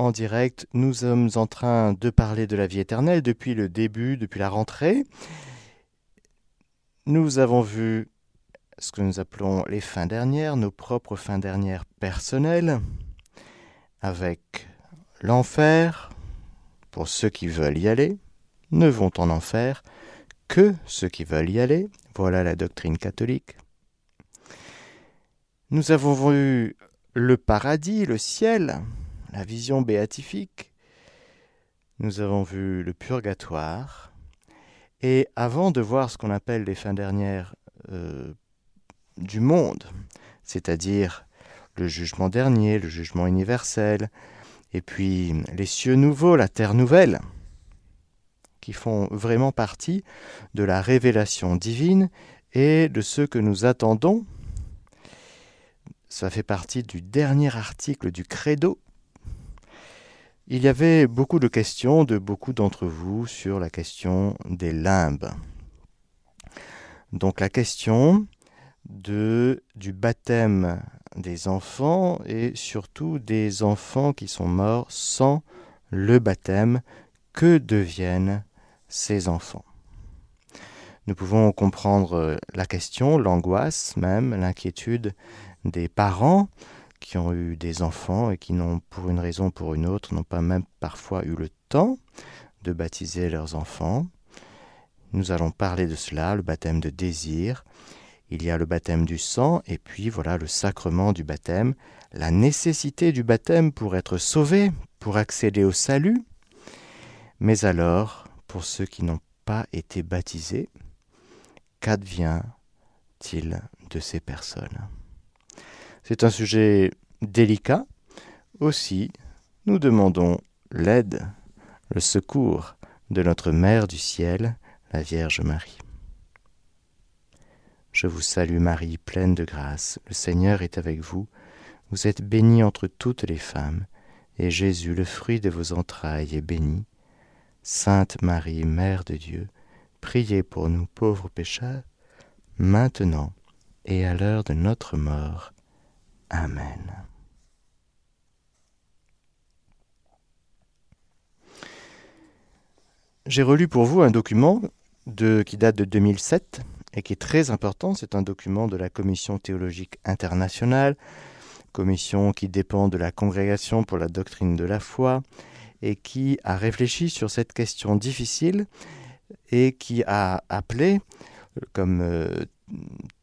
en direct. Nous sommes en train de parler de la vie éternelle depuis le début, depuis la rentrée. Nous avons vu ce que nous appelons les fins dernières, nos propres fins dernières personnelles, avec l'enfer, pour ceux qui veulent y aller, ne vont en enfer que ceux qui veulent y aller. Voilà la doctrine catholique. Nous avons vu le paradis, le ciel, la vision béatifique. Nous avons vu le purgatoire. Et avant de voir ce qu'on appelle les fins dernières euh, du monde, c'est-à-dire le jugement dernier, le jugement universel, et puis les cieux nouveaux, la terre nouvelle, qui font vraiment partie de la révélation divine et de ce que nous attendons. Ça fait partie du dernier article du credo il y avait beaucoup de questions de beaucoup d'entre vous sur la question des limbes. Donc la question du baptême des enfants et surtout des enfants qui sont morts sans le baptême, que deviennent ces enfants? Nous pouvons comprendre la question, l'angoisse même, l'inquiétude des parents qui ont eu des enfants et qui n'ont, pour une raison ou pour une autre, n'ont pas même parfois eu le temps de baptiser leurs enfants. Nous allons parler de cela, le baptême de désir. Il y a le baptême du sang et puis voilà le sacrement du baptême, la nécessité du baptême pour être sauvé, pour accéder au salut. Mais alors, pour ceux qui n'ont pas été baptisés, qu'advient-il de ces personnes? C'est un sujet délicat. Aussi, nous demandons l'aide, le secours de notre Mère du ciel, la Vierge Marie. Je vous salue Marie, pleine de grâce, le Seigneur est avec vous, vous êtes bénie entre toutes les femmes, et Jésus, le fruit de vos entrailles, est béni. Sainte Marie, Mère de Dieu, priez pour nous pauvres pécheurs, maintenant et à l'heure de notre mort. Amen. J'ai relu pour vous un document qui date de 2007 et qui est très important. C'est un document de la Commission théologique internationale, commission qui dépend de la Congrégation pour la doctrine de la foi et qui a réfléchi sur cette question difficile et qui a appelé comme euh,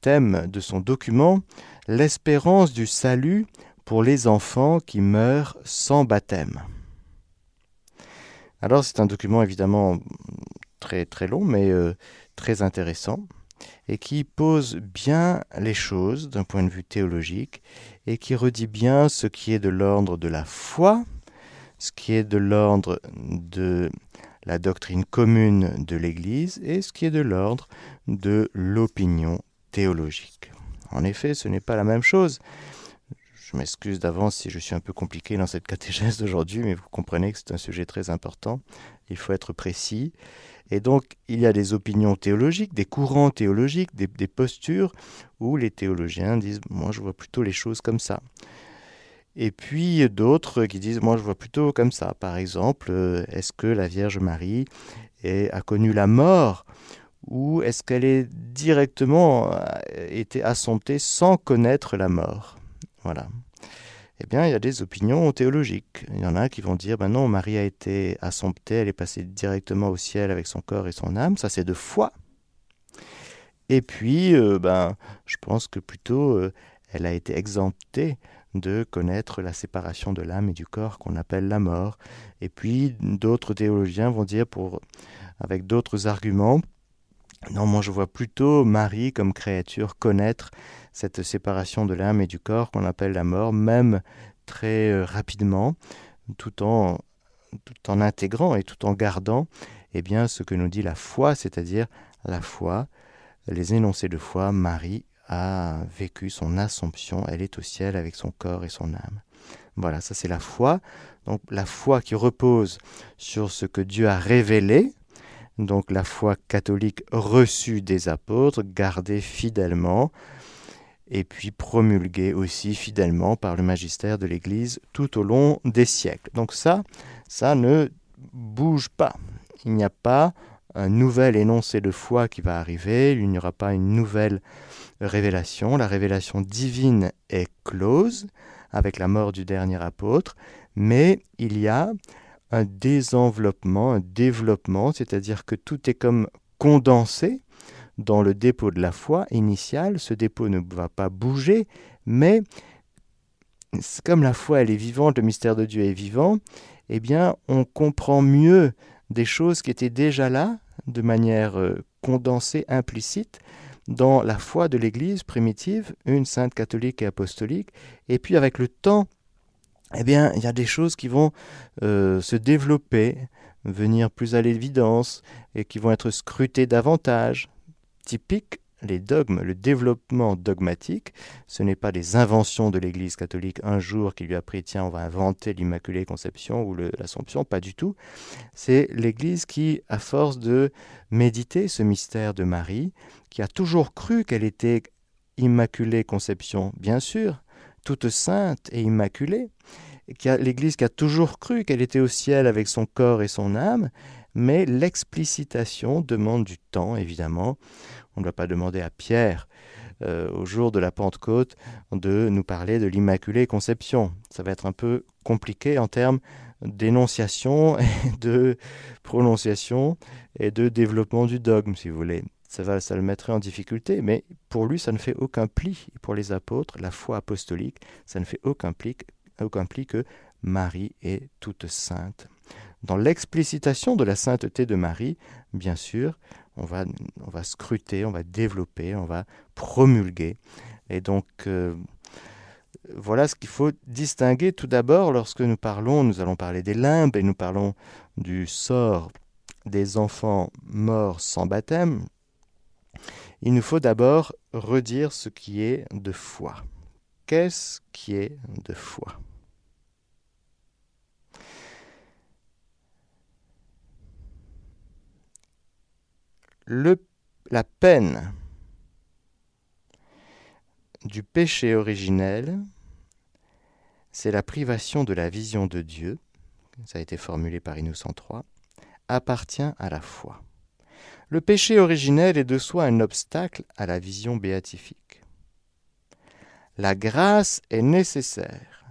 thème de son document l'espérance du salut pour les enfants qui meurent sans baptême. Alors c'est un document évidemment très très long mais euh, très intéressant et qui pose bien les choses d'un point de vue théologique et qui redit bien ce qui est de l'ordre de la foi, ce qui est de l'ordre de la doctrine commune de l'Église et ce qui est de l'ordre de l'opinion théologique. En effet, ce n'est pas la même chose. Je m'excuse d'avance si je suis un peu compliqué dans cette catéchèse d'aujourd'hui, mais vous comprenez que c'est un sujet très important. Il faut être précis. Et donc, il y a des opinions théologiques, des courants théologiques, des, des postures où les théologiens disent Moi, je vois plutôt les choses comme ça. Et puis d'autres qui disent Moi, je vois plutôt comme ça. Par exemple, euh, est-ce que la Vierge Marie a connu la mort ou est-ce qu'elle est directement euh, été assomptée sans connaître la mort? Voilà. Eh bien, il y a des opinions théologiques. Il y en a qui vont dire, ben non, Marie a été assomptée, elle est passée directement au ciel avec son corps et son âme, ça c'est de foi. Et puis, euh, ben, je pense que plutôt, elle a été exemptée de connaître la séparation de l'âme et du corps qu'on appelle la mort. Et puis, d'autres théologiens vont dire, pour, avec d'autres arguments, non, moi je vois plutôt Marie comme créature connaître cette séparation de l'âme et du corps qu'on appelle la mort, même très euh, rapidement, tout en, tout en intégrant et tout en gardant eh bien, ce que nous dit la foi, c'est-à-dire la foi, les énoncés de foi, Marie a vécu son assomption, elle est au ciel avec son corps et son âme. Voilà, ça c'est la foi. Donc la foi qui repose sur ce que Dieu a révélé, donc la foi catholique reçue des apôtres, gardée fidèlement, et puis promulguée aussi fidèlement par le magistère de l'Église tout au long des siècles. Donc ça, ça ne bouge pas. Il n'y a pas un nouvel énoncé de foi qui va arriver, il n'y aura pas une nouvelle révélation. La révélation divine est close avec la mort du dernier apôtre, mais il y a un désenveloppement, un développement, c'est-à-dire que tout est comme condensé dans le dépôt de la foi initiale. Ce dépôt ne va pas bouger, mais comme la foi elle est vivante, le mystère de Dieu est vivant, eh bien on comprend mieux des choses qui étaient déjà là, de manière euh, condensée, implicite, dans la foi de l'Église primitive, une sainte catholique et apostolique, et puis avec le temps, eh bien, il y a des choses qui vont euh, se développer, venir plus à l'évidence, et qui vont être scrutées davantage. Typique les dogmes, le développement dogmatique, ce n'est pas des inventions de l'Église catholique un jour qui lui a pris tiens on va inventer l'Immaculée Conception ou l'Assomption, pas du tout. C'est l'Église qui, à force de méditer ce mystère de Marie, qui a toujours cru qu'elle était Immaculée Conception, bien sûr, toute sainte et immaculée, l'Église qui a toujours cru qu'elle était au ciel avec son corps et son âme, mais l'explicitation demande du temps, évidemment. On ne doit pas demander à Pierre, euh, au jour de la Pentecôte, de nous parler de l'Immaculée Conception. Ça va être un peu compliqué en termes d'énonciation et de prononciation et de développement du dogme, si vous voulez. Ça, va, ça le mettrait en difficulté, mais pour lui, ça ne fait aucun pli. Pour les apôtres, la foi apostolique, ça ne fait aucun pli, aucun pli que Marie est toute sainte. Dans l'explicitation de la sainteté de Marie, bien sûr, on va, scruter, on va développer, on va promulguer. Et donc, euh, voilà ce qu'il faut distinguer tout d'abord lorsque nous parlons, nous allons parler des limbes et nous parlons du sort des enfants morts sans baptême. Il nous faut d'abord redire ce qui est de foi. Qu'est-ce qui est de foi? La peine du péché originel, c'est la privation de la vision de Dieu, ça a été formulé par Innocent III, appartient à la foi. Le péché originel est de soi un obstacle à la vision béatifique. La grâce est nécessaire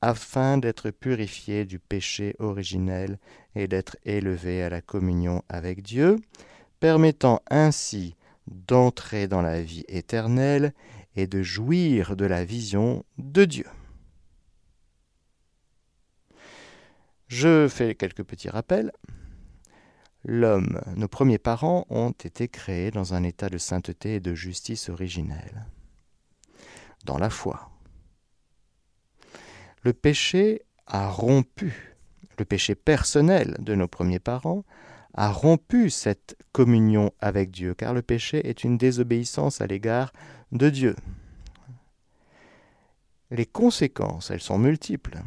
afin d'être purifié du péché originel et d'être élevé à la communion avec Dieu, permettant ainsi d'entrer dans la vie éternelle et de jouir de la vision de Dieu. Je fais quelques petits rappels. L'homme, nos premiers parents ont été créés dans un état de sainteté et de justice originelle, dans la foi. Le péché a rompu, le péché personnel de nos premiers parents a rompu cette communion avec Dieu, car le péché est une désobéissance à l'égard de Dieu. Les conséquences, elles sont multiples.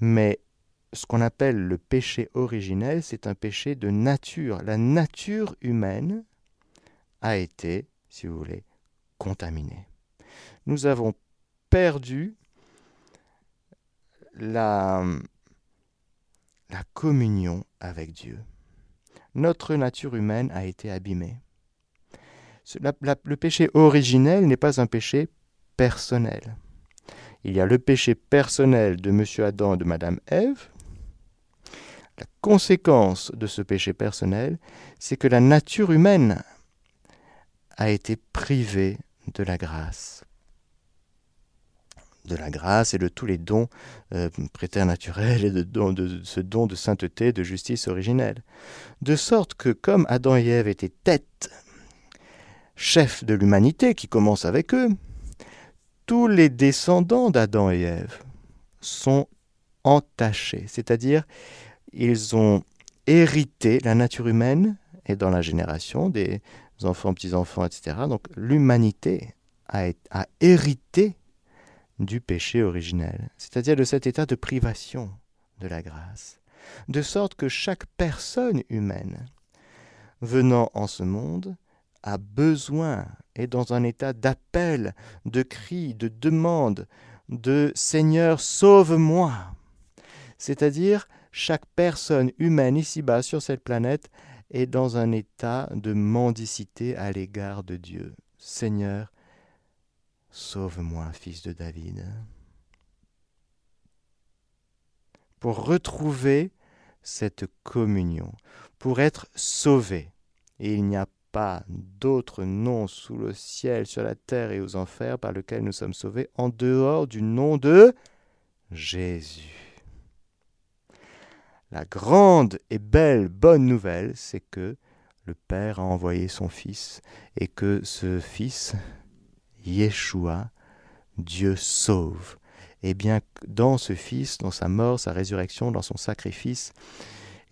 Mais ce qu'on appelle le péché originel, c'est un péché de nature. La nature humaine a été, si vous voulez, contaminée. Nous avons perdu la, la communion avec Dieu. Notre nature humaine a été abîmée. le péché originel n'est pas un péché personnel. Il y a le péché personnel de M. Adam et de Mme Ève. La conséquence de ce péché personnel, c'est que la nature humaine a été privée de la grâce de la grâce et de tous les dons euh, préternaturels et de, ce don de sainteté, de justice originelle. De sorte que comme Adam et Ève étaient têtes, chefs de l'humanité qui commence avec eux, tous les descendants d'Adam et Ève sont entachés, c'est-à-dire ils ont hérité la nature humaine et dans la génération des enfants, petits-enfants, etc. Donc l'humanité a hérité du péché originel, c'est-à-dire de cet état de privation de la grâce, de sorte que chaque personne humaine venant en ce monde a besoin, est dans un état d'appel, de cri, de demande, de Seigneur, sauve-moi. C'est-à-dire, chaque personne humaine ici-bas sur cette planète est dans un état de mendicité à l'égard de Dieu. Seigneur, sauve-moi, fils de David. Pour retrouver cette communion, pour être sauvé. Et il n'y a pas d'autre nom sous le ciel, sur la terre et aux enfers par lequel nous sommes sauvés en dehors du nom de Jésus. La grande et belle bonne nouvelle, c'est que le Père a envoyé son Fils et que ce Fils, Yeshua, Dieu sauve. Et bien dans ce Fils, dans sa mort, sa résurrection, dans son sacrifice,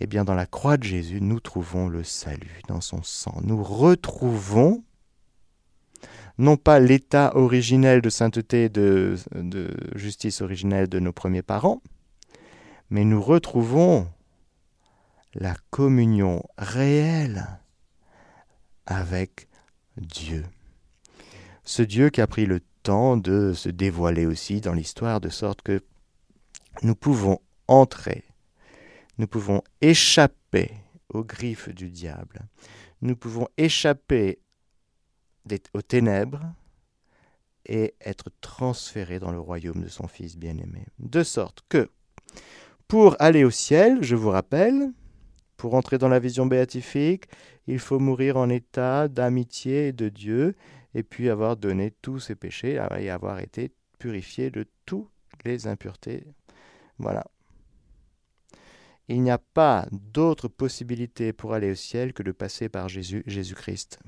eh bien dans la croix de Jésus, nous trouvons le salut dans son sang. Nous retrouvons non pas l'état originel de sainteté, de, de justice originelle de nos premiers parents, mais nous retrouvons la communion réelle avec Dieu. Ce Dieu qui a pris le temps de se dévoiler aussi dans l'histoire, de sorte que nous pouvons entrer nous pouvons échapper aux griffes du diable. Nous pouvons échapper aux ténèbres et être transférés dans le royaume de son Fils bien-aimé. De sorte que, pour aller au ciel, je vous rappelle, pour entrer dans la vision béatifique, il faut mourir en état d'amitié de Dieu, et puis avoir donné tous ses péchés et avoir été purifié de toutes les impuretés. Voilà. Il n'y a pas d'autre possibilité pour aller au ciel que de passer par Jésus, Jésus-Christ,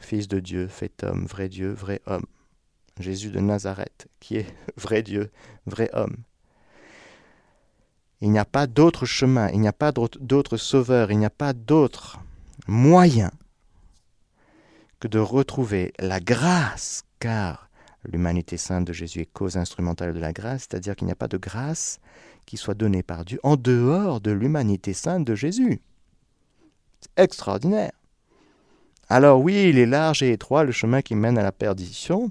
Fils de Dieu, fait homme, vrai Dieu, vrai homme. Jésus de Nazareth, qui est vrai Dieu, vrai homme. Il n'y a pas d'autre chemin, il n'y a pas d'autre sauveur, il n'y a pas d'autre moyen que de retrouver la grâce, car l'humanité sainte de Jésus est cause instrumentale de la grâce, c'est-à-dire qu'il n'y a pas de grâce qui soit donné par Dieu en dehors de l'humanité sainte de Jésus. C'est extraordinaire. Alors oui, il est large et étroit le chemin qui mène à la perdition,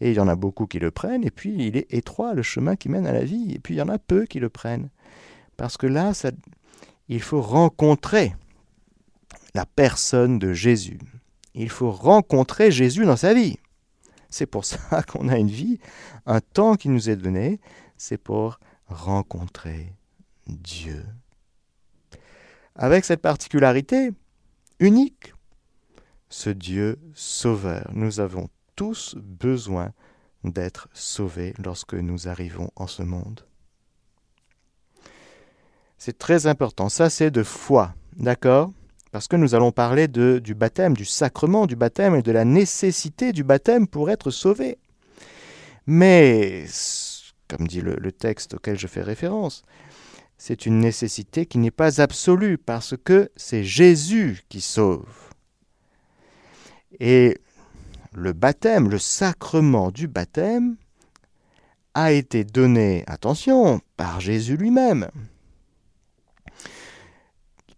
et il y en a beaucoup qui le prennent, et puis il est étroit le chemin qui mène à la vie, et puis il y en a peu qui le prennent. Parce que là, il faut rencontrer la personne de Jésus. Il faut rencontrer Jésus dans sa vie. C'est pour ça qu'on a une vie, un temps qui nous est donné, c'est pour rencontrer Dieu. Avec cette particularité unique, ce Dieu sauveur. Nous avons tous besoin d'être sauvés lorsque nous arrivons en ce monde. C'est très important. Ça, c'est de foi. D'accord? Parce que nous allons parler du baptême, du sacrement du baptême et de la nécessité du baptême pour être sauvé. Mais comme dit le, texte auquel je fais référence. C'est une nécessité qui n'est pas absolue parce que c'est Jésus qui sauve. Et le baptême, le sacrement du baptême, a été donné, attention, par Jésus lui-même,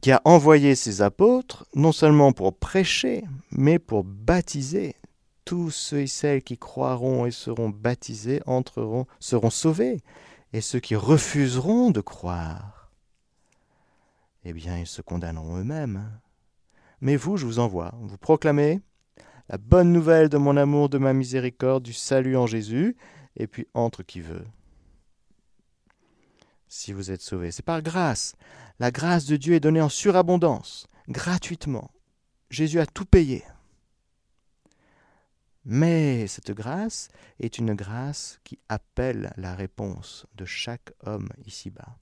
qui a envoyé ses apôtres non seulement pour prêcher, mais pour baptiser tous ceux et celles qui croiront et seront baptisés entreront, seront sauvés, et ceux qui refuseront de croire, eh bien, ils se condamneront eux-mêmes. Mais vous, je vous envoie, vous proclamez la bonne nouvelle de mon amour, de ma miséricorde, du salut en Jésus, et puis entre qui veut. Si vous êtes sauvés, c'est par grâce. La grâce de Dieu est donnée en surabondance, gratuitement. Jésus a tout payé. Mais cette grâce est une grâce qui appelle la réponse de chaque homme ici-bas.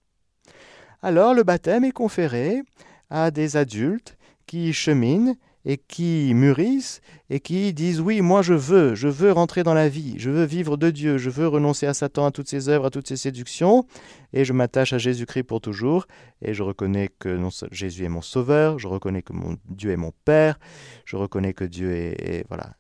Alors le baptême est conféré à des adultes qui cheminent et qui mûrissent et qui disent oui, moi je veux, je veux rentrer dans la vie, je veux vivre de Dieu, je veux renoncer à Satan, à toutes ses œuvres, à toutes ses séductions, et je m'attache à Jésus-Christ pour toujours, et je reconnais que Jésus est mon sauveur, je reconnais que mon Dieu est mon Père, je reconnais que Dieu est voilà,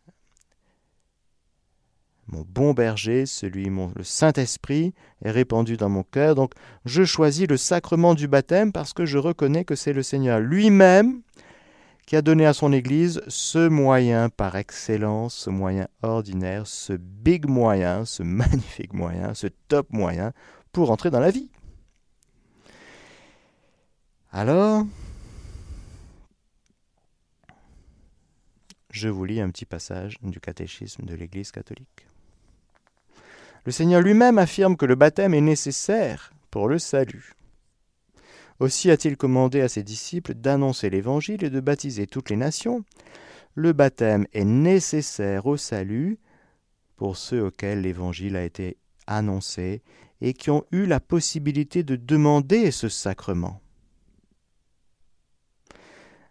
mon bon berger, celui, mon, le Saint-Esprit, est répandu dans mon cœur. Donc je choisis le sacrement du baptême parce que je reconnais que c'est le Seigneur lui-même qui a donné à son Église ce moyen par excellence, ce moyen ordinaire, ce big moyen, ce magnifique moyen, ce top moyen pour entrer dans la vie. Alors, je vous lis un petit passage du catéchisme de l'Église catholique. Le Seigneur lui-même affirme que le baptême est nécessaire pour le salut. Aussi a-t-il commandé à ses disciples d'annoncer l'Évangile et de baptiser toutes les nations. Le baptême est nécessaire au salut pour ceux auxquels l'Évangile a été annoncé et qui ont eu la possibilité de demander ce sacrement.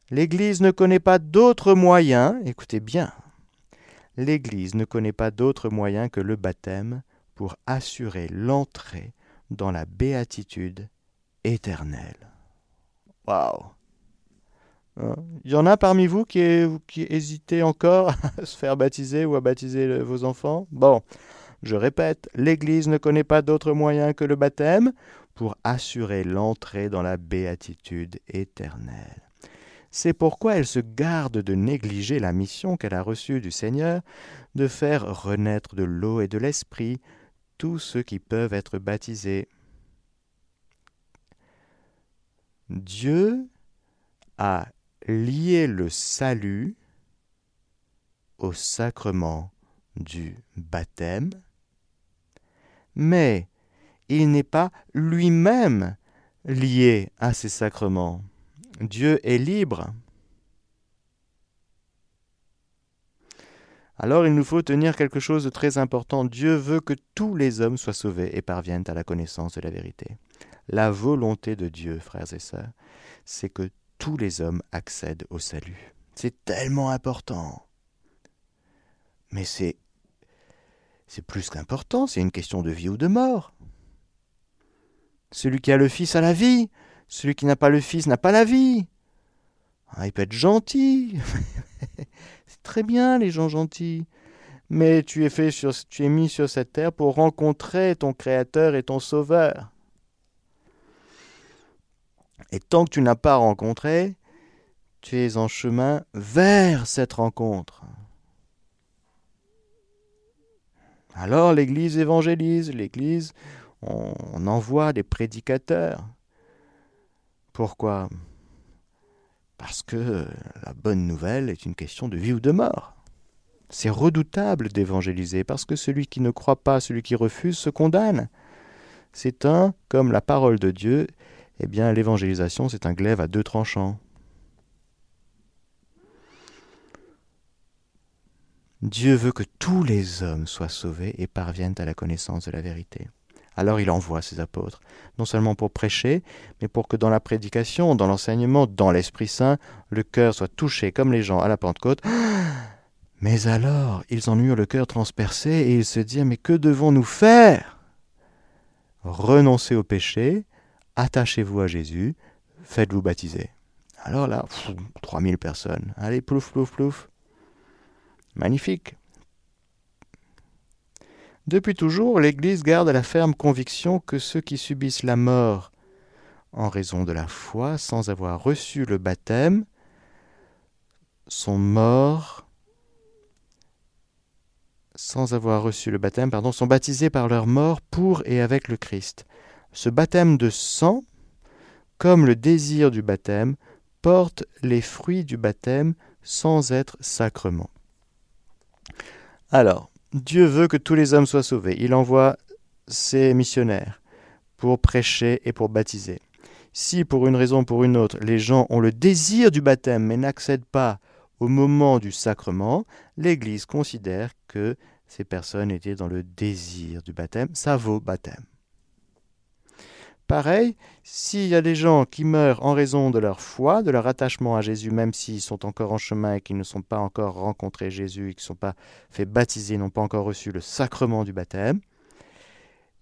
L'Église ne connaît pas d'autre moyen, écoutez bien, l'Église ne connaît pas d'autre moyen que le baptême pour assurer l'entrée dans la béatitude éternelle. Waouh hein? Il y en a parmi vous qui, qui hésitez encore à se faire baptiser ou à baptiser vos enfants? Bon, je répète, l'Église ne connaît pas d'autre moyen que le baptême pour assurer l'entrée dans la béatitude éternelle. C'est pourquoi elle se garde de négliger la mission qu'elle a reçue du Seigneur de faire renaître de l'eau et de l'esprit tous ceux qui peuvent être baptisés. Dieu a lié le salut au sacrement du baptême, mais il n'est pas lui-même lié à ces sacrements. Dieu est libre. Alors il nous faut tenir quelque chose de très important. Dieu veut que tous les hommes soient sauvés et parviennent à la connaissance de la vérité. La volonté de Dieu, frères et sœurs, c'est que tous les hommes accèdent au salut. C'est tellement important. Mais c'est c'est plus qu'important, c'est une question de vie ou de mort. Celui qui a le Fils a la vie, celui qui n'a pas le Fils n'a pas la vie. Ah, il peut être gentil. C'est très bien les gens gentils. Mais tu es, fait sur, tu es mis sur cette terre pour rencontrer ton Créateur et ton Sauveur. Et tant que tu n'as pas rencontré, tu es en chemin vers cette rencontre. Alors l'Église évangélise, l'Église, on envoie des prédicateurs. Pourquoi? Parce que la bonne nouvelle est une question de vie ou de mort. C'est redoutable d'évangéliser, parce que celui qui ne croit pas, celui qui refuse, se condamne. C'est un, comme la parole de Dieu, eh bien l'évangélisation, c'est un glaive à deux tranchants. Dieu veut que tous les hommes soient sauvés et parviennent à la connaissance de la vérité. Alors il envoie ses apôtres, non seulement pour prêcher, mais pour que dans la prédication, dans l'enseignement, dans l'Esprit Saint, le cœur soit touché comme les gens à la Pentecôte. Mais alors, ils en eurent le cœur transpercé et ils se dirent, mais que devons-nous faire? Renoncez au péché, attachez-vous à Jésus, faites-vous baptiser. Alors là, 3000 personnes. Allez, plouf, plouf, plouf. Magnifique. Depuis toujours, l'Église garde la ferme conviction que ceux qui subissent la mort en raison de la foi sans avoir reçu le baptême sont morts sans avoir reçu le baptême, pardon, sont baptisés par leur mort pour et avec le Christ. Ce baptême de sang, comme le désir du baptême, porte les fruits du baptême sans être sacrement. Alors, Dieu veut que tous les hommes soient sauvés. Il envoie ses missionnaires pour prêcher et pour baptiser. Si pour une raison ou pour une autre, les gens ont le désir du baptême mais n'accèdent pas au moment du sacrement, l'Église considère que ces personnes étaient dans le désir du baptême. Ça vaut baptême. Pareil, s'il y a des gens qui meurent en raison de leur foi, de leur attachement à Jésus, même s'ils sont encore en chemin et qu'ils ne sont pas encore rencontrés Jésus et qui ne sont pas fait baptiser, n'ont pas encore reçu le sacrement du baptême,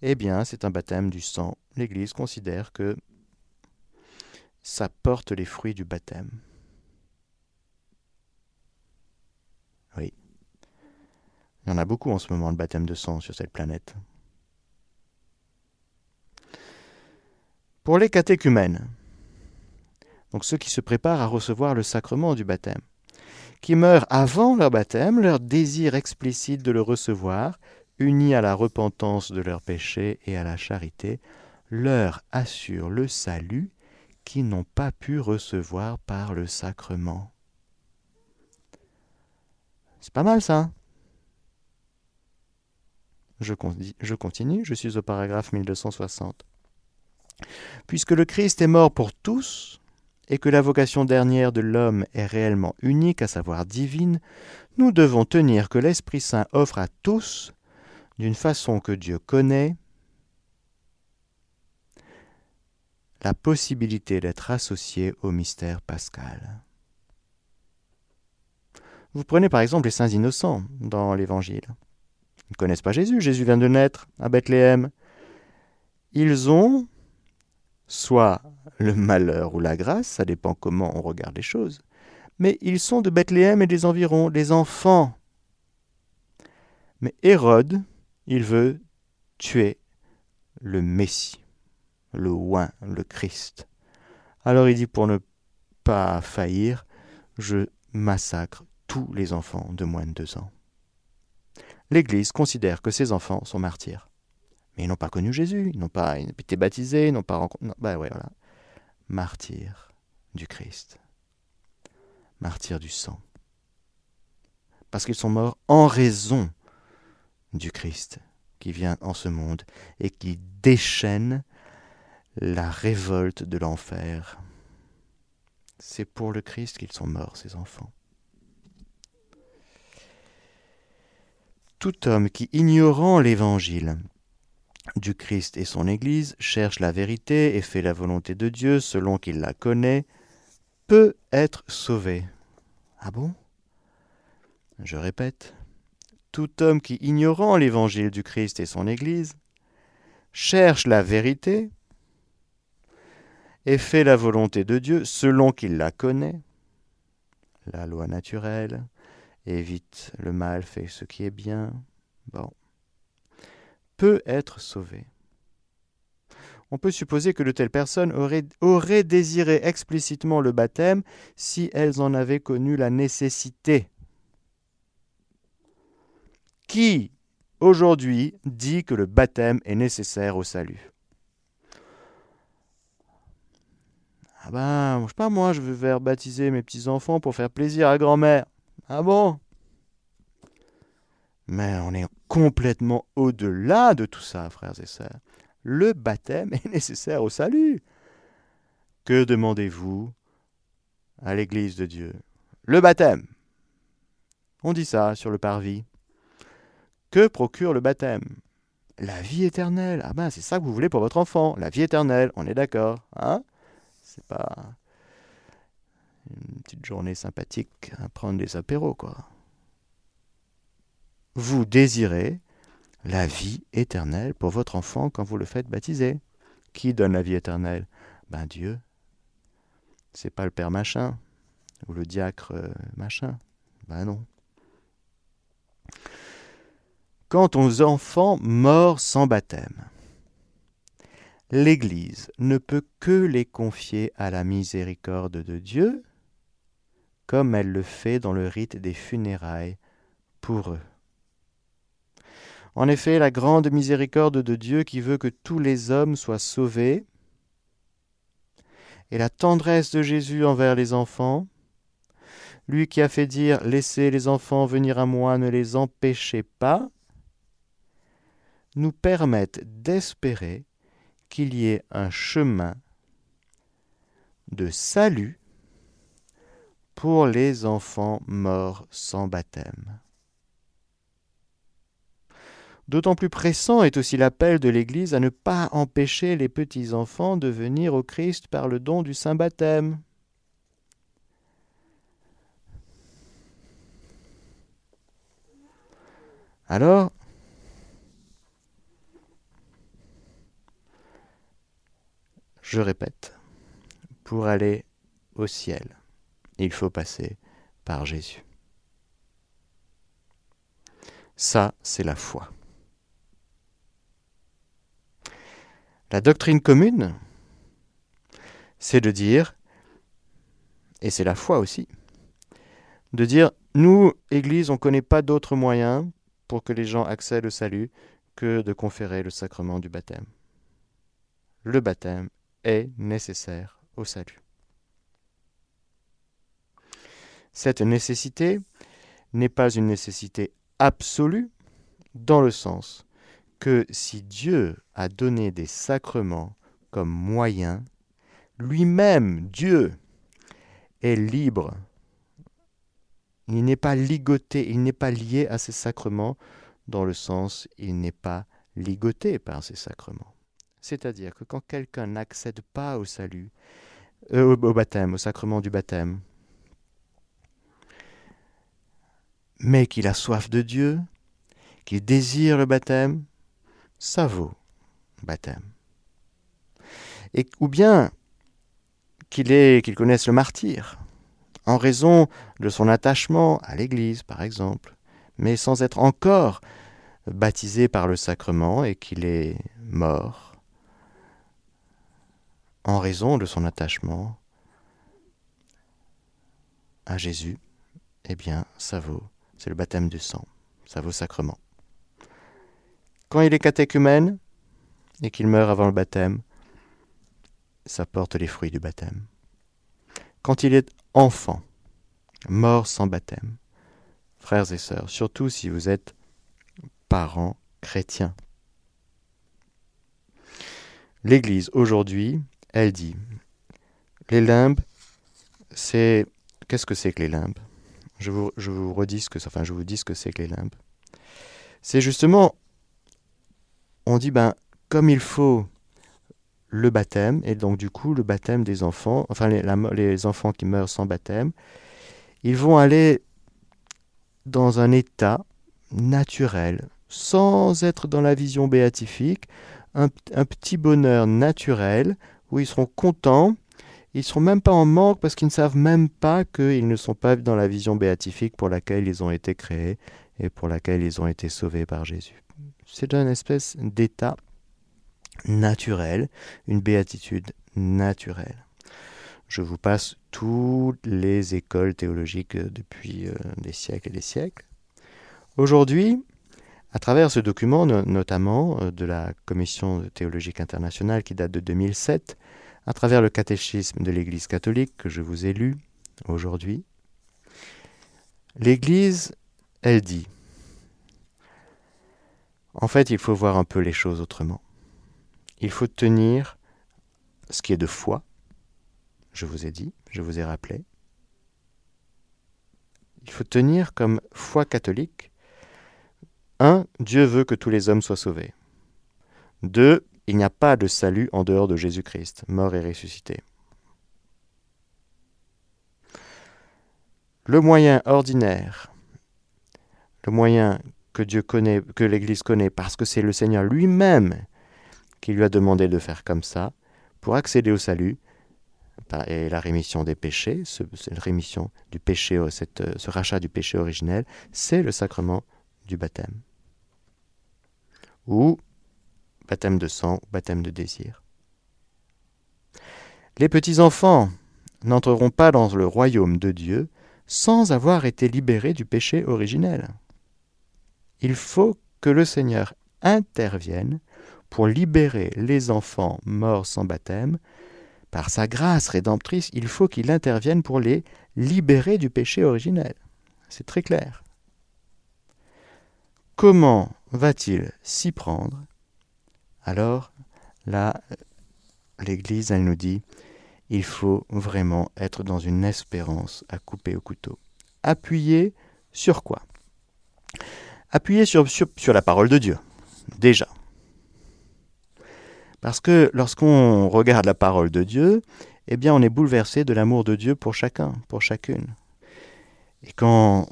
eh bien, c'est un baptême du sang. L'Église considère que ça porte les fruits du baptême. Oui. Il y en a beaucoup en ce moment, le baptême de sang sur cette planète. Pour les catéchumènes, donc ceux qui se préparent à recevoir le sacrement du baptême, qui meurent avant leur baptême, leur désir explicite de le recevoir, uni à la repentance de leurs péchés et à la charité, leur assure le salut qu'ils n'ont pas pu recevoir par le sacrement. C'est pas mal ça. Je, je continue, je suis au paragraphe 1260. Puisque le Christ est mort pour tous, et que la vocation dernière de l'homme est réellement unique, à savoir divine, nous devons tenir que l'Esprit Saint offre à tous, d'une façon que Dieu connaît, la possibilité d'être associé au mystère pascal. Vous prenez par exemple les saints innocents dans l'Évangile. Ils ne connaissent pas Jésus, Jésus vient de naître à Bethléem. Ils ont soit le malheur ou la grâce, ça dépend comment on regarde les choses, mais ils sont de Bethléem et des environs, des enfants. Mais Hérode, il veut tuer le Messie, le oin, le Christ. Alors il dit pour ne pas faillir, je massacre tous les enfants de moins de deux ans. L'Église considère que ces enfants sont martyrs. Mais ils n'ont pas connu Jésus, ils n'ont pas été baptisés, ils n'ont pas rencontré. Bah ouais, voilà. Martyrs du Christ. Martyrs du sang. Parce qu'ils sont morts en raison du Christ qui vient en ce monde et qui déchaîne la révolte de l'enfer. C'est pour le Christ qu'ils sont morts, ces enfants. Tout homme qui, ignorant l'Évangile, du Christ et son Église, cherche la vérité et fait la volonté de Dieu selon qu'il la connaît, peut être sauvé. Ah bon? Je répète, tout homme qui, ignorant l'évangile du Christ et son Église, cherche la vérité et fait la volonté de Dieu selon qu'il la connaît, la loi naturelle, évite le mal, fait ce qui est bien, bon, être sauvé. On peut supposer que de telles personnes auraient, désiré explicitement le baptême si elles en avaient connu la nécessité. Qui, aujourd'hui, dit que le baptême est nécessaire au salut? Ah ben, je sais pas moi, je veux faire baptiser mes petits-enfants pour faire plaisir à grand-mère. Ah bon? Mais on est complètement au-delà de tout ça, frères et sœurs. Le baptême est nécessaire au salut. Que demandez-vous à l'Église de Dieu? Le baptême. On dit ça sur le parvis. Que procure le baptême? La vie éternelle. Ah ben c'est ça que vous voulez pour votre enfant. La vie éternelle, on est d'accord. Hein? C'est pas une petite journée sympathique à prendre des apéros, quoi vous désirez la vie éternelle pour votre enfant quand vous le faites baptiser. Qui donne la vie éternelle? Ben Dieu. C'est pas le Père machin ou le diacre euh, machin. Ben non. Quant aux enfants morts sans baptême, l'Église ne peut que les confier à la miséricorde de Dieu, comme elle le fait dans le rite des funérailles pour eux. En effet, la grande miséricorde de Dieu qui veut que tous les hommes soient sauvés, et la tendresse de Jésus envers les enfants, lui qui a fait dire Laissez les enfants venir à moi, ne les empêchez pas, nous permettent d'espérer qu'il y ait un chemin de salut pour les enfants morts sans baptême. D'autant plus pressant est aussi l'appel de l'Église à ne pas empêcher les petits-enfants de venir au Christ par le don du saint baptême. Alors, je répète, pour aller au ciel, il faut passer par Jésus. Ça, c'est la foi. La doctrine commune, c'est de dire et c'est la foi aussi, de dire, nous, Église, on ne connaît pas d'autre moyen pour que les gens accèdent au salut que de conférer le sacrement du baptême. Le baptême est nécessaire au salut. Cette nécessité n'est pas une nécessité absolue dans le sens que si Dieu a donné des sacrements comme moyen, lui-même, Dieu, est libre. Il n'est pas ligoté, il n'est pas lié à ces sacrements dans le sens il n'est pas ligoté par ces sacrements. C'est-à-dire que quand quelqu'un n'accède pas au salut, euh, au baptême, au sacrement du baptême, mais qu'il a soif de Dieu, qu'il désire le baptême, ça vaut baptême. Et, ou bien qu'il qu'il connaisse le martyr, en raison de son attachement à l'Église, par exemple, mais sans être encore baptisé par le sacrement et qu'il est mort en raison de son attachement à Jésus, eh bien, ça vaut, c'est le baptême du sang, ça vaut sacrement. Quand il est catéchumène et qu'il meurt avant le baptême, ça porte les fruits du baptême. Quand il est enfant, mort sans baptême, frères et sœurs, surtout si vous êtes parents chrétiens. L'Église aujourd'hui, elle dit, les limbes, c'est... Qu'est-ce que c'est que les limbes? Je vous, je vous redis que, enfin, je vous dis ce que c'est que les limbes. C'est justement on dit, ben, comme il faut le baptême, et donc du coup le baptême des enfants, enfin les, enfants qui meurent sans baptême, ils vont aller dans un état naturel, sans être dans la vision béatifique, un, un, petit bonheur naturel où ils seront contents, ils seront même pas en manque parce qu'ils ne savent même pas qu'ils ne sont pas dans la vision béatifique pour laquelle ils ont été créés et pour laquelle ils ont été sauvés par Jésus. C'est une espèce d'état naturel, une béatitude naturelle. Je vous passe toutes les écoles théologiques depuis euh, des siècles et des siècles. Aujourd'hui, à travers ce document, notamment euh, de la Commission théologique internationale qui date de 2007, à travers le catéchisme de l'Église catholique que je vous ai lu aujourd'hui, l'Église, elle dit en fait, il faut voir un peu les choses autrement. Il faut tenir ce qui est de foi, je vous ai dit, je vous ai rappelé. Il faut tenir comme foi catholique. Un, Dieu veut que tous les hommes soient sauvés. Deux, il n'y a pas de salut en dehors de Jésus-Christ, mort et ressuscité. Le moyen ordinaire, le moyen que Dieu connaît, que l'Église connaît, parce que c'est le Seigneur lui-même qui lui a demandé de faire comme ça, pour accéder au salut et la rémission des péchés, ce, cette rémission du péché, cette, ce rachat du péché originel, c'est le sacrement du baptême. Ou baptême de sang, baptême de désir. Les petits-enfants n'entreront pas dans le royaume de Dieu sans avoir été libérés du péché originel il faut que le Seigneur intervienne pour libérer les enfants morts sans baptême. Par sa grâce rédemptrice, il faut qu'il intervienne pour les libérer du péché originel. C'est très clair. Comment va-t-il s'y prendre? Alors, là, l'Église, elle nous dit, il faut vraiment être dans une espérance à couper au couteau. Appuyer sur quoi? Appuyez sur, la parole de Dieu, déjà. Parce que lorsqu'on regarde la parole de Dieu, eh bien on est bouleversé de l'amour de Dieu pour chacun, pour chacune. Et quand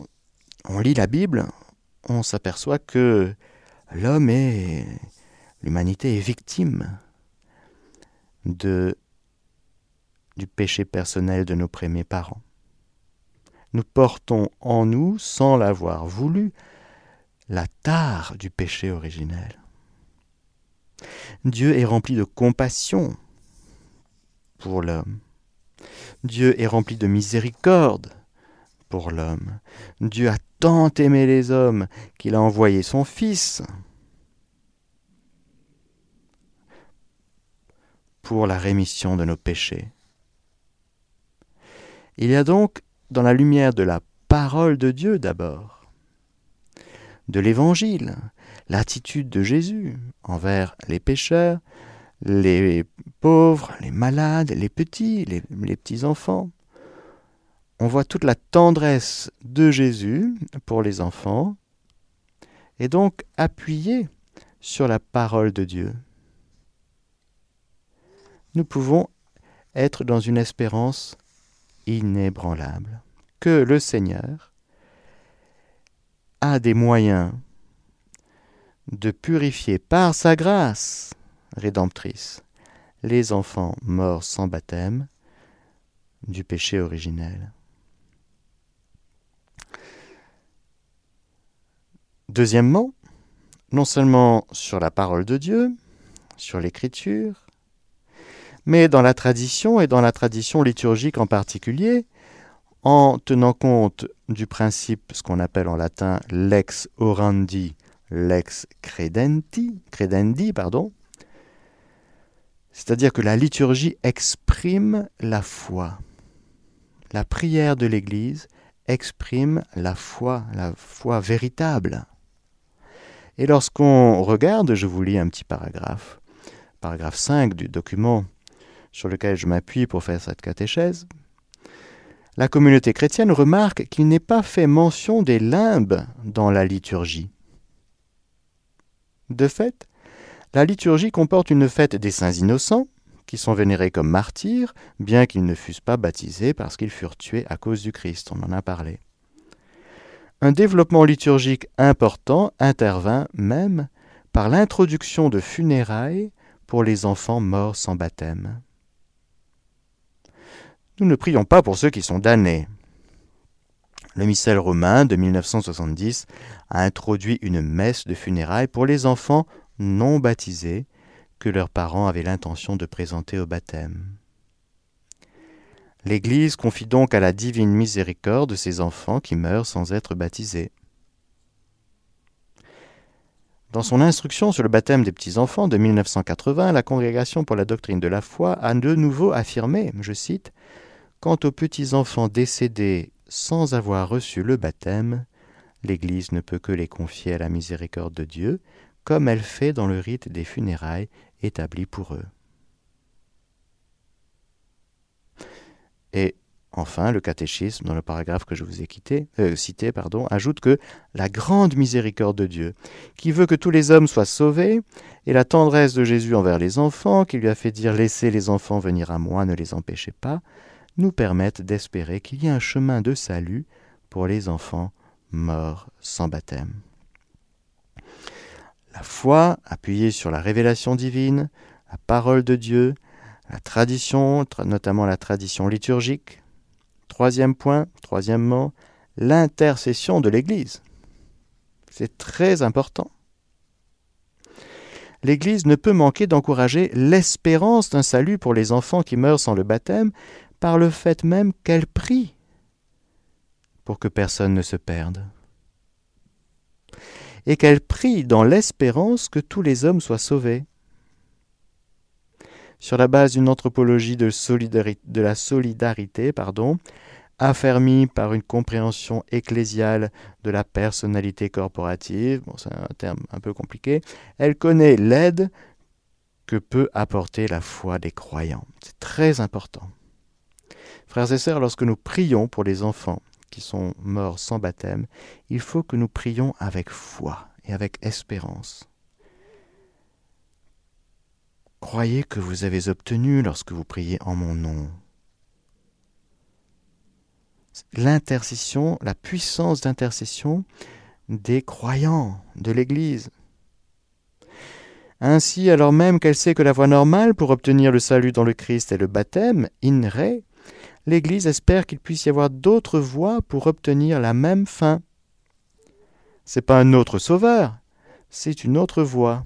on lit la Bible, on s'aperçoit que l'homme est, l'humanité est victime de, du péché personnel de nos premiers parents. Nous portons en nous, sans l'avoir voulu, la tare du péché originel. Dieu est rempli de compassion pour l'homme. Dieu est rempli de miséricorde pour l'homme. Dieu a tant aimé les hommes qu'il a envoyé son Fils pour la rémission de nos péchés. Il y a donc, dans la lumière de la parole de Dieu d'abord, de l'Évangile, l'attitude de Jésus envers les pécheurs, les pauvres, les malades, les petits, les, petits-enfants. On voit toute la tendresse de Jésus pour les enfants, et donc appuyée sur la parole de Dieu. Nous pouvons être dans une espérance inébranlable, que le Seigneur a des moyens de purifier par sa grâce rédemptrice les enfants morts sans baptême du péché originel. Deuxièmement, non seulement sur la parole de Dieu, sur l'écriture, mais dans la tradition et dans la tradition liturgique en particulier, en tenant compte du principe, ce qu'on appelle en latin lex orandi, lex credenti, credendi, pardon, c'est-à-dire que la liturgie exprime la foi. La prière de l'Église exprime la foi, la foi véritable. Et lorsqu'on regarde, je vous lis un petit paragraphe, paragraphe 5 du document sur lequel je m'appuie pour faire cette catéchèse, la communauté chrétienne remarque qu'il n'est pas fait mention des limbes dans la liturgie. De fait, la liturgie comporte une fête des saints innocents, qui sont vénérés comme martyrs, bien qu'ils ne fussent pas baptisés parce qu'ils furent tués à cause du Christ, on en a parlé. Un développement liturgique important intervint même par l'introduction de funérailles pour les enfants morts sans baptême. Nous ne prions pas pour ceux qui sont damnés. Le missel romain de 1970 a introduit une messe de funérailles pour les enfants non baptisés que leurs parents avaient l'intention de présenter au baptême. L'Église confie donc à la divine miséricorde ces enfants qui meurent sans être baptisés. Dans son instruction sur le baptême des petits-enfants de 1980, la Congrégation pour la doctrine de la foi a de nouveau affirmé, je cite, Quant aux petits-enfants décédés sans avoir reçu le baptême, l'Église ne peut que les confier à la miséricorde de Dieu, comme elle fait dans le rite des funérailles établi pour eux. Et enfin, le catéchisme, dans le paragraphe que je vous ai euh, cité, ajoute que la grande miséricorde de Dieu, qui veut que tous les hommes soient sauvés, et la tendresse de Jésus envers les enfants, qui lui a fait dire Laissez les enfants venir à moi, ne les empêchez pas, nous permettent d'espérer qu'il y a un chemin de salut pour les enfants morts sans baptême. La foi, appuyée sur la révélation divine, la parole de Dieu, la tradition, notamment la tradition liturgique. Troisième point, troisièmement, l'intercession de l'Église. C'est très important. L'Église ne peut manquer d'encourager l'espérance d'un salut pour les enfants qui meurent sans le baptême par le fait même qu'elle prie pour que personne ne se perde. Et qu'elle prie dans l'espérance que tous les hommes soient sauvés. Sur la base d'une anthropologie de, la solidarité, pardon, affermie par une compréhension ecclésiale de la personnalité corporative, bon, c'est un terme un peu compliqué, elle connaît l'aide que peut apporter la foi des croyants. C'est très important. Frères et sœurs, lorsque nous prions pour les enfants qui sont morts sans baptême, il faut que nous prions avec foi et avec espérance. Croyez que vous avez obtenu lorsque vous priez en mon nom. L'intercession, la puissance d'intercession des croyants de l'Église. Ainsi, alors même qu'elle sait que la voie normale pour obtenir le salut dans le Christ est le baptême, in re, l'Église espère qu'il puisse y avoir d'autres voies pour obtenir la même fin. C'est pas un autre sauveur, c'est une autre voie.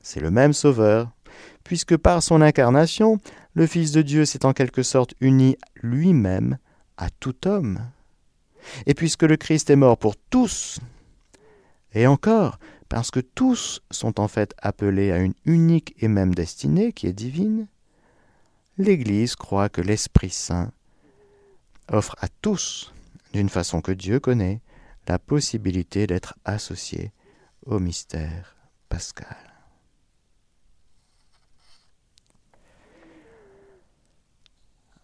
C'est le même sauveur, puisque par son incarnation, le Fils de Dieu s'est en quelque sorte uni lui-même à tout homme. Et puisque le Christ est mort pour tous, et encore, parce que tous sont en fait appelés à une unique et même destinée qui est divine, l'Église croit que l'Esprit Saint offre à tous, d'une façon que Dieu connaît, la possibilité d'être associé au mystère pascal.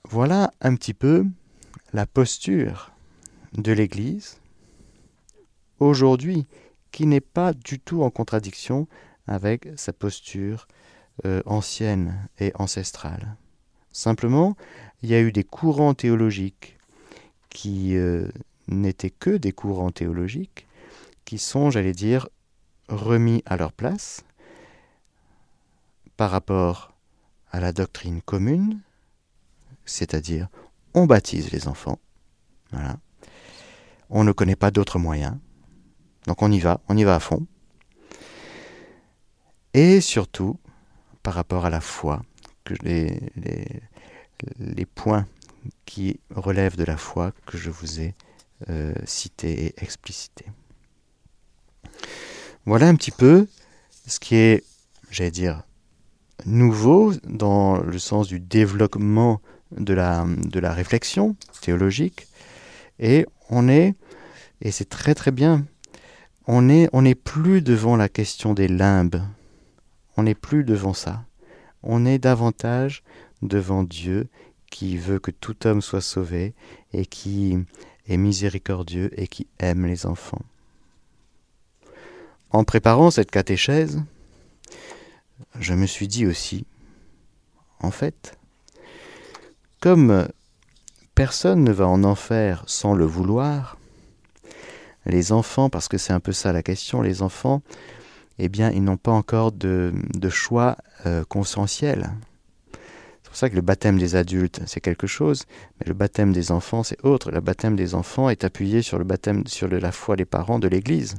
Voilà un petit peu la posture de l'Église aujourd'hui qui n'est pas du tout en contradiction avec sa posture euh, ancienne et ancestrale. Simplement, il y a eu des courants théologiques qui euh, n'étaient que des courants théologiques, qui sont, j'allais dire, remis à leur place par rapport à la doctrine commune, c'est-à-dire on baptise les enfants. Voilà. On ne connaît pas d'autres moyens. Donc on y va, on y va à fond. Et surtout, par rapport à la foi, les, points qui relèvent de la foi que je vous ai euh, cités et explicités. Voilà un petit peu ce qui est, j'allais dire, nouveau dans le sens du développement de la, réflexion théologique. Et on est, et c'est très très bien, on n'est est plus devant la question des limbes. On n'est plus devant ça. On est davantage devant Dieu qui veut que tout homme soit sauvé et qui est miséricordieux et qui aime les enfants. En préparant cette catéchèse, je me suis dit aussi, en fait, comme personne ne va en enfer sans le vouloir, les enfants, parce que c'est un peu ça la question, les enfants, eh bien, ils n'ont pas encore de, choix euh, conscientiel. C'est pour ça que le baptême des adultes, c'est quelque chose, mais le baptême des enfants, c'est autre. Le baptême des enfants est appuyé sur le baptême, sur la foi des parents de l'Église.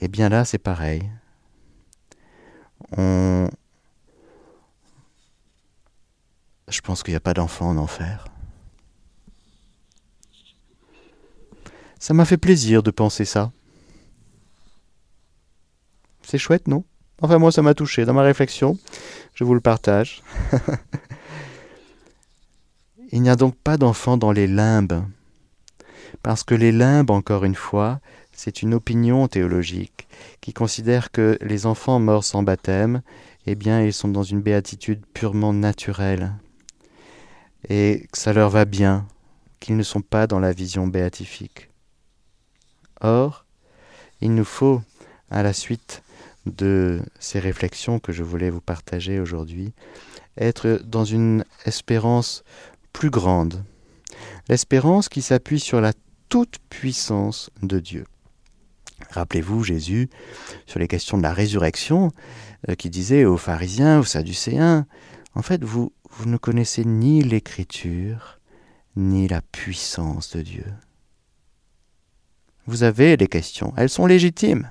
Eh bien là, c'est pareil. Je pense qu'il n'y a pas d'enfant en enfer. Ça m'a fait plaisir de penser ça. C'est chouette, non? Enfin, moi, ça m'a touché dans ma réflexion. Je vous le partage. Il n'y a donc pas d'enfant dans les limbes. Parce que les limbes, encore une fois, c'est une opinion théologique qui considère que les enfants morts sans baptême, eh bien, ils sont dans une béatitude purement naturelle et que ça leur va bien, qu'ils ne sont pas dans la vision béatifique. Or, il nous faut, à la suite de ces réflexions que je voulais vous partager aujourd'hui, être dans une espérance plus grande, l'espérance qui s'appuie sur la toute puissance de Dieu. Rappelez-vous Jésus sur les questions de la résurrection, euh, qui disait aux pharisiens, aux sadducéens, en fait, vous, vous ne connaissez ni l'écriture, ni la puissance de Dieu. Vous avez des questions, elles sont légitimes.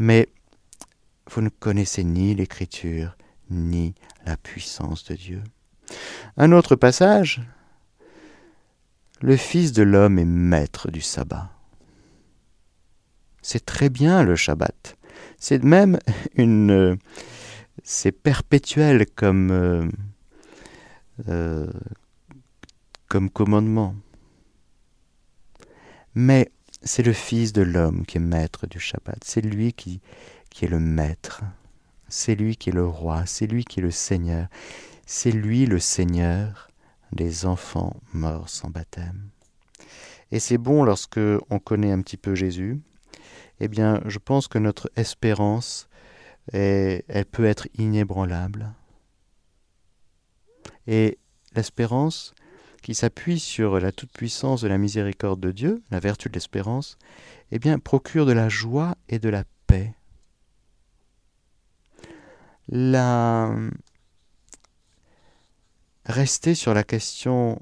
Mais vous ne connaissez ni l'écriture, ni la puissance de Dieu. Un autre passage, le Fils de l'homme est maître du sabbat. C'est très bien le Shabbat. C'est même une, c'est perpétuel comme, euh, euh, comme commandement. Mais c'est le Fils de l'homme qui est maître du Shabbat. C'est lui qui, est le maître. C'est lui qui est le roi. C'est lui qui est le Seigneur. C'est lui le Seigneur des enfants morts sans baptême. Et c'est bon lorsque on connaît un petit peu Jésus. Eh bien, je pense que notre espérance et elle peut être inébranlable. Et l'espérance, qui s'appuie sur la toute-puissance de la miséricorde de Dieu, la vertu de l'espérance, eh bien, procure de la joie et de la paix. La... Rester sur la question,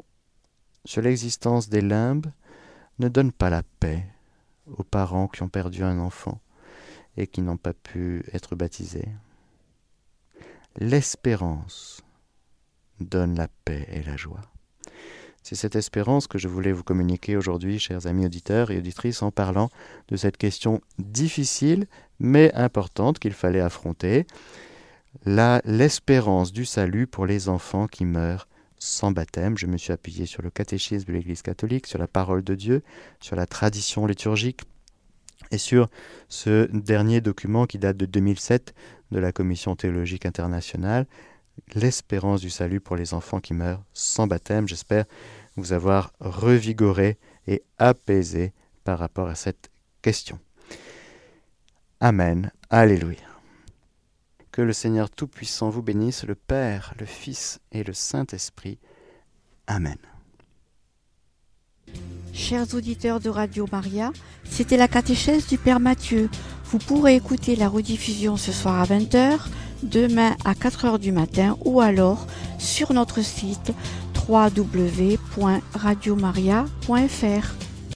sur l'existence des limbes, ne donne pas la paix aux parents qui ont perdu un enfant et qui n'ont pas pu être baptisés. L'espérance donne la paix et la joie. C'est cette espérance que je voulais vous communiquer aujourd'hui, chers amis auditeurs et auditrices, en parlant de cette question difficile mais importante qu'il fallait affronter, l'espérance du salut pour les enfants qui meurent sans baptême. Je me suis appuyé sur le catéchisme de l'Église catholique, sur la parole de Dieu, sur la tradition liturgique et sur ce dernier document qui date de 2007 de la Commission théologique internationale, l'espérance du salut pour les enfants qui meurent sans baptême. J'espère vous avoir revigoré et apaisé par rapport à cette question. Amen. Alléluia. Que le Seigneur Tout-Puissant vous bénisse, le Père, le Fils et le Saint-Esprit. Amen. Chers auditeurs de Radio Maria, c'était la catéchèse du Père Mathieu. Vous pourrez écouter la rediffusion ce soir à 20h, demain à 4h du matin ou alors sur notre site www.radiomaria.fr.